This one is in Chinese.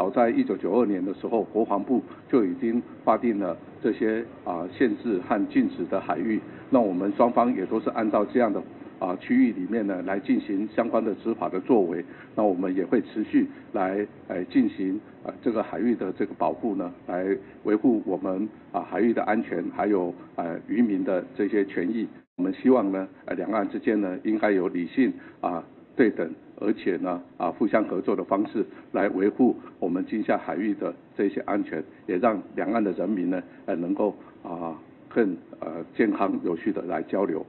早在一九九二年的时候，国防部就已经划定了这些啊限制和禁止的海域。那我们双方也都是按照这样的啊区域里面呢来进行相关的执法的作为。那我们也会持续来来进行啊这个海域的这个保护呢，来维护我们啊海域的安全，还有呃渔民的这些权益。我们希望呢，两岸之间呢应该有理性啊对等。而且呢，啊，互相合作的方式来维护我们金夏海域的这些安全，也让两岸的人民呢，呃，能够啊更呃健康有序的来交流。